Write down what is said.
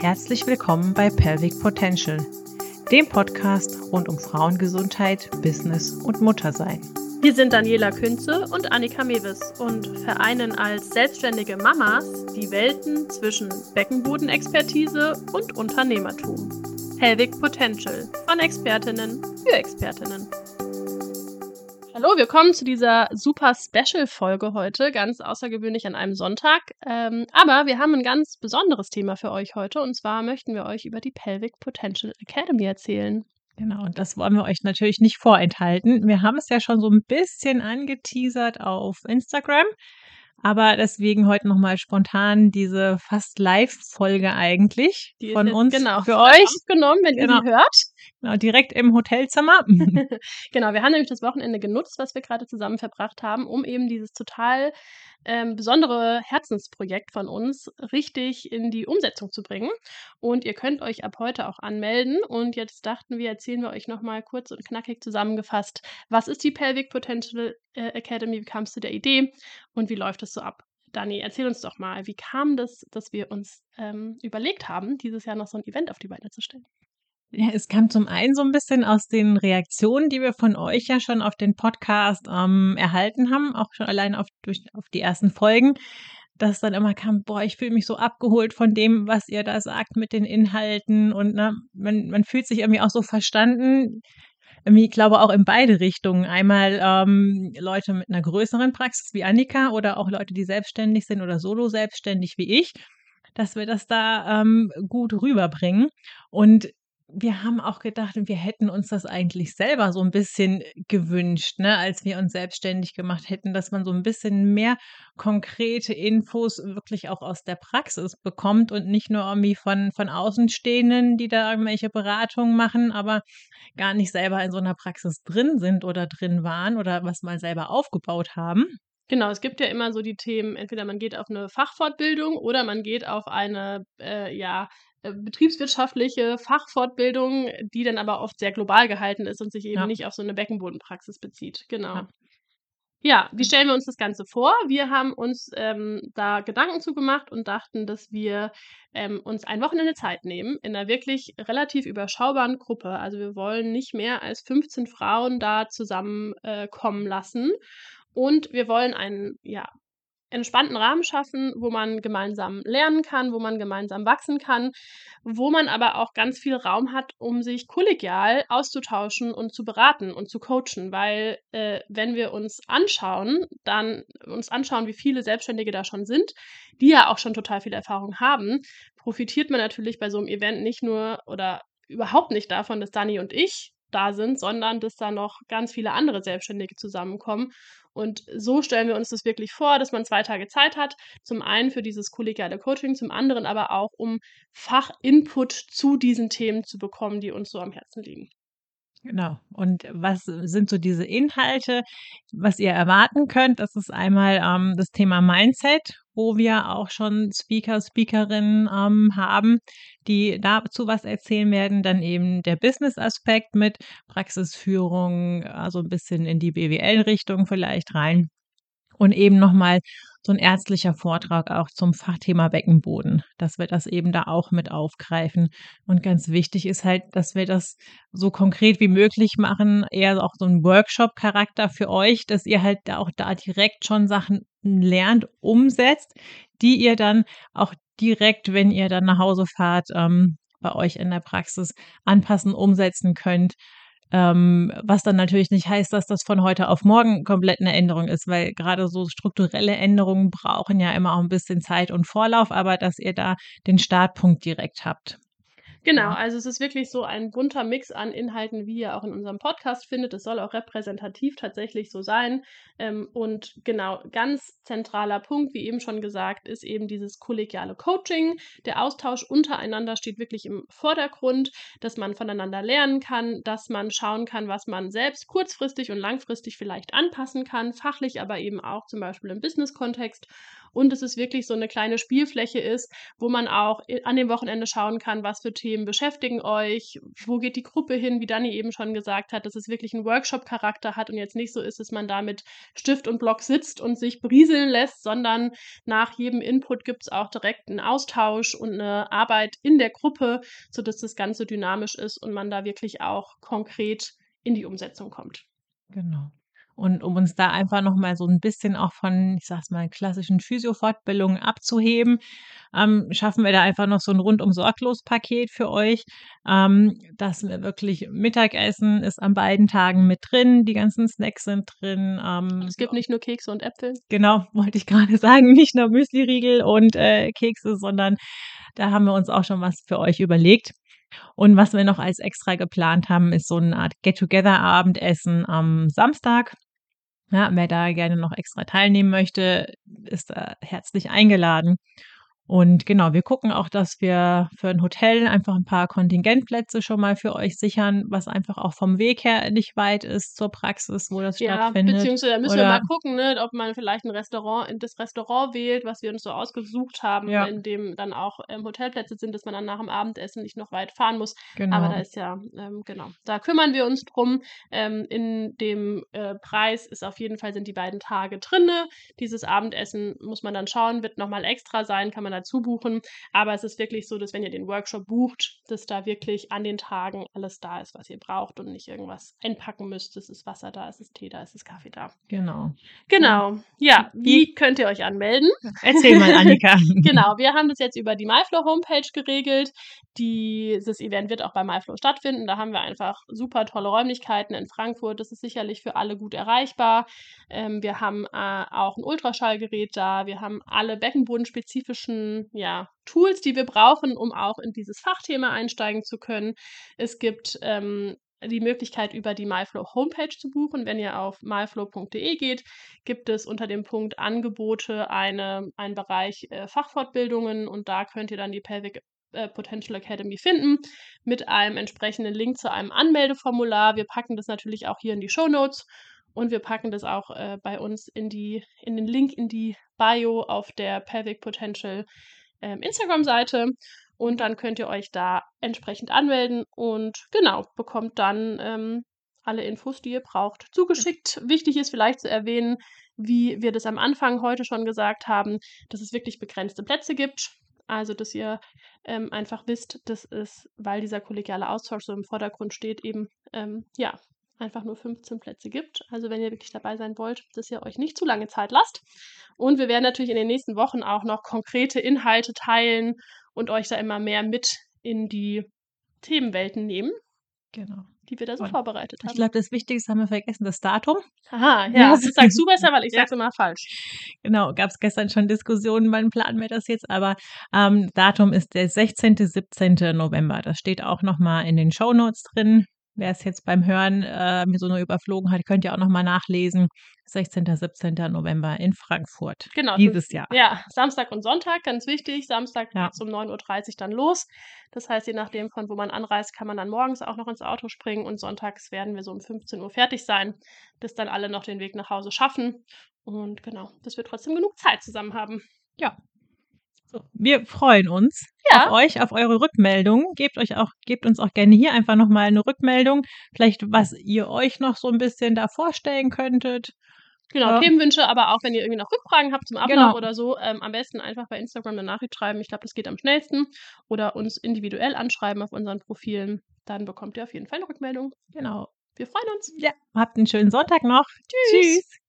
Herzlich willkommen bei Pelvic Potential, dem Podcast rund um Frauengesundheit, Business und Muttersein. Wir sind Daniela Künze und Annika Mewes und vereinen als selbstständige Mamas die Welten zwischen Beckenbodenexpertise und Unternehmertum. Pelvic Potential von Expertinnen für Expertinnen. Hallo, wir kommen zu dieser super Special-Folge heute, ganz außergewöhnlich an einem Sonntag. Ähm, aber wir haben ein ganz besonderes Thema für euch heute und zwar möchten wir euch über die Pelvic Potential Academy erzählen. Genau, und das wollen wir euch natürlich nicht vorenthalten. Wir haben es ja schon so ein bisschen angeteasert auf Instagram. Aber deswegen heute nochmal spontan diese fast Live-Folge eigentlich Die von uns genau für euch. Genommen, wenn Genau. ihr sie hört. Genau, direkt im Hotelzimmer. Genau, wir haben nämlich das Wochenende genutzt, was wir gerade zusammen verbracht haben, um eben dieses total ähm, besondere Herzensprojekt von uns richtig in die Umsetzung zu bringen. Und ihr könnt euch ab heute auch anmelden. Und jetzt dachten wir, erzählen wir euch nochmal kurz und knackig zusammengefasst, was ist die Pelvic Potential Academy, wie kamst du der Idee und wie läuft es so ab? Dani, erzähl uns doch mal, wie kam das, dass wir uns ähm, überlegt haben, dieses Jahr noch so ein Event auf die Beine zu stellen? Ja, es kam zum einen so ein bisschen aus den Reaktionen, die wir von euch ja schon auf den Podcast ähm, erhalten haben, auch schon allein auf, durch, auf die ersten Folgen, dass dann immer kam, boah, ich fühle mich so abgeholt von dem, was ihr da sagt mit den Inhalten und ne, man, man fühlt sich irgendwie auch so verstanden. Ich glaube auch in beide Richtungen. Einmal ähm, Leute mit einer größeren Praxis wie Annika oder auch Leute, die selbstständig sind oder solo selbstständig wie ich, dass wir das da ähm, gut rüberbringen. Und wir haben auch gedacht, wir hätten uns das eigentlich selber so ein bisschen gewünscht, ne, als wir uns selbstständig gemacht hätten, dass man so ein bisschen mehr konkrete Infos wirklich auch aus der Praxis bekommt und nicht nur irgendwie von, von Außenstehenden, die da irgendwelche Beratungen machen, aber gar nicht selber in so einer Praxis drin sind oder drin waren oder was mal selber aufgebaut haben. Genau, es gibt ja immer so die Themen, entweder man geht auf eine Fachfortbildung oder man geht auf eine, äh, ja, betriebswirtschaftliche Fachfortbildung, die dann aber oft sehr global gehalten ist und sich eben Ja. nicht auf so eine Beckenbodenpraxis bezieht. Genau. Ja. Ja, wie stellen wir uns das Ganze vor? Wir haben uns ähm, da Gedanken zugemacht und dachten, dass wir ähm, uns ein Wochenende Zeit nehmen in einer wirklich relativ überschaubaren Gruppe. Also wir wollen nicht mehr als 15 Frauen da zusammenkommen äh, lassen. Und wir wollen einen ja, entspannten Rahmen schaffen, wo man gemeinsam lernen kann, wo man gemeinsam wachsen kann, wo man aber auch ganz viel Raum hat, um sich kollegial auszutauschen und zu beraten und zu coachen, weil äh, wenn wir uns anschauen, dann uns anschauen, wie viele Selbstständige da schon sind, die ja auch schon total viel Erfahrung haben, profitiert man natürlich bei so einem Event nicht nur oder überhaupt nicht davon, dass Dani und ich da sind, sondern dass da noch ganz viele andere Selbstständige zusammenkommen. Und so stellen wir uns das wirklich vor, dass man zwei Tage Zeit hat. Zum einen für dieses kollegiale Coaching, zum anderen aber auch, um Fachinput zu diesen Themen zu bekommen, die uns so am Herzen liegen. Genau. Und was sind so diese Inhalte, was ihr erwarten könnt? Das ist einmal ähm, das Thema Mindset, wo wir auch schon Speaker, Speakerinnen ähm, haben, die dazu was erzählen werden. Dann eben der Business-Aspekt mit Praxisführung, also ein bisschen in die BWL-Richtung vielleicht rein. Und eben nochmal so ein ärztlicher Vortrag auch zum Fachthema Beckenboden, dass wir das eben da auch mit aufgreifen. Und ganz wichtig ist halt, dass wir das so konkret wie möglich machen, eher auch so ein Workshop-Charakter für euch, dass ihr halt auch da direkt schon Sachen lernt, umsetzt, die ihr dann auch direkt, wenn ihr dann nach Hause fahrt, ähm, bei euch in der Praxis anpassen, umsetzen könnt. Ähm, was dann natürlich nicht heißt, dass das von heute auf morgen komplett eine Änderung ist, weil gerade so strukturelle Änderungen brauchen ja immer auch ein bisschen Zeit und Vorlauf, aber dass ihr da den Startpunkt direkt habt. Genau, Ja. also es ist wirklich so ein bunter Mix an Inhalten, wie ihr auch in unserem Podcast findet. Es soll auch repräsentativ tatsächlich so sein. Ähm, und genau, ganz zentraler Punkt, wie eben schon gesagt, ist eben dieses kollegiale Coaching. Der Austausch untereinander steht wirklich im Vordergrund, dass man voneinander lernen kann, dass man schauen kann, was man selbst kurzfristig und langfristig vielleicht anpassen kann, fachlich, aber eben auch zum Beispiel im Business-Kontext. Und es ist wirklich so eine kleine Spielfläche ist, wo man auch an dem Wochenende schauen kann, was für Themen beschäftigen euch, wo geht die Gruppe hin, wie Dani eben schon gesagt hat, dass es wirklich einen Workshop-Charakter hat und jetzt nicht so ist, dass man da mit Stift und Block sitzt und sich berieseln lässt, sondern nach jedem Input gibt es auch direkt einen Austausch und eine Arbeit in der Gruppe, sodass das Ganze dynamisch ist und man da wirklich auch konkret in die Umsetzung kommt. Genau. Und um uns da einfach nochmal so ein bisschen auch von, ich sag's mal, klassischen Physio-Fortbildungen abzuheben, ähm, schaffen wir da einfach noch so ein rundum sorglos Paket für euch, ähm, dass wir wirklich Mittagessen ist an beiden Tagen mit drin, die ganzen Snacks sind drin. Ähm, es gibt nicht nur Kekse und Äpfel. Genau, wollte ich gerade sagen, nicht nur Müsli-Riegel und äh, Kekse, sondern da haben wir uns auch schon was für euch überlegt. Und was wir noch als extra geplant haben, ist so eine Art Get-Together-Abendessen am Samstag. Ja, wer da gerne noch extra teilnehmen möchte, ist da herzlich eingeladen. Und genau, wir gucken auch, dass wir für ein Hotel einfach ein paar Kontingentplätze schon mal für euch sichern, was einfach auch vom Weg her nicht weit ist zur Praxis, wo das ja, stattfindet. Beziehungsweise da müssen Oder, wir mal gucken, ne, ob man vielleicht ein Restaurant, das Restaurant wählt, was wir uns so ausgesucht haben, ja. in dem dann auch ähm, Hotelplätze sind, dass man dann nach dem Abendessen nicht noch weit fahren muss. Genau. Aber da ist ja, ähm, genau, da kümmern wir uns drum. Ähm, in dem äh, Preis ist auf jeden Fall sind die beiden Tage drinne. Dieses Abendessen muss man dann schauen, wird nochmal extra sein, kann man dazu buchen. Aber es ist wirklich so, dass wenn ihr den Workshop bucht, dass da wirklich an den Tagen alles da ist, was ihr braucht und nicht irgendwas einpacken müsst. Es ist Wasser da, es ist Tee da, es ist Kaffee da. Genau. Genau. Ja, wie könnt ihr euch anmelden? Erzähl mal, Annika. genau, wir haben das jetzt über die MyFlow Homepage geregelt. Dieses Event wird auch bei MyFlow stattfinden. Da haben wir einfach super tolle Räumlichkeiten in Frankfurt. Das ist sicherlich für alle gut erreichbar. Ähm, wir haben äh, auch ein Ultraschallgerät da. Wir haben alle beckenbodenspezifischen ja, Tools, die wir brauchen, um auch in dieses Fachthema einsteigen zu können. Es gibt ähm, die Möglichkeit, über die MyFlow Homepage zu buchen. Wenn ihr auf myflow.de geht, gibt es unter dem Punkt Angebote eine, einen Bereich äh, Fachfortbildungen und da könnt ihr dann die Pelvic äh, Potential Academy finden mit einem entsprechenden Link zu einem Anmeldeformular. Wir packen das natürlich auch hier in die Show Notes und wir packen das auch äh, bei uns in, die, in den Link in die Bio auf der Pelvic Potential ähm, Instagram-Seite. Und dann könnt ihr euch da entsprechend anmelden und genau, bekommt dann ähm, alle Infos, die ihr braucht, zugeschickt. Wichtig ist vielleicht zu erwähnen, wie wir das am Anfang heute schon gesagt haben, dass es wirklich begrenzte Plätze gibt. Also, dass ihr ähm, einfach wisst, dass es, weil dieser kollegiale Austausch so im Vordergrund steht, eben ähm, ja einfach nur 15 Plätze gibt. Also wenn ihr wirklich dabei sein wollt, dass ihr euch nicht zu lange Zeit lasst. Und wir werden natürlich in den nächsten Wochen auch noch konkrete Inhalte teilen und euch da immer mehr mit in die Themenwelten nehmen. Genau. Die wir da so und vorbereitet haben. Ich glaube, das Wichtigste haben wir vergessen, das Datum. Aha, ja, das sagst du besser, weil ich ja. sag's immer falsch. Genau, gab es gestern schon Diskussionen, wann planen wir das jetzt, aber ähm, Datum ist der 16., 17. November. Das steht auch nochmal in den Show Notes drin. Wer es jetzt beim Hören äh, mir so nur überflogen hat, könnt ihr auch nochmal nachlesen. 16. 17. November in Frankfurt. Genau. Dieses Jahr. Ja, Samstag und Sonntag, ganz wichtig. Samstag ja. um 9.30 Uhr dann los. Das heißt, je nachdem, von wo man anreist, kann man dann morgens auch noch ins Auto springen und sonntags werden wir so um 15 Uhr fertig sein, bis dann alle noch den Weg nach Hause schaffen. Und genau, dass wir trotzdem genug Zeit zusammen haben. Ja, wir freuen uns ja. auf euch, auf eure Rückmeldungen. Gebt euch auch, gebt uns auch gerne hier einfach nochmal eine Rückmeldung. Vielleicht, was ihr euch noch so ein bisschen da vorstellen könntet. Genau, ja. Themenwünsche, aber auch wenn ihr irgendwie noch Rückfragen habt zum Ablauf genau. oder so, ähm, am besten einfach bei Instagram eine Nachricht schreiben. Ich glaube, das geht am schnellsten. Oder uns individuell anschreiben auf unseren Profilen. Dann bekommt ihr auf jeden Fall eine Rückmeldung. Genau. Wir freuen uns. Ja, habt einen schönen Sonntag noch. Tschüss. Tschüss.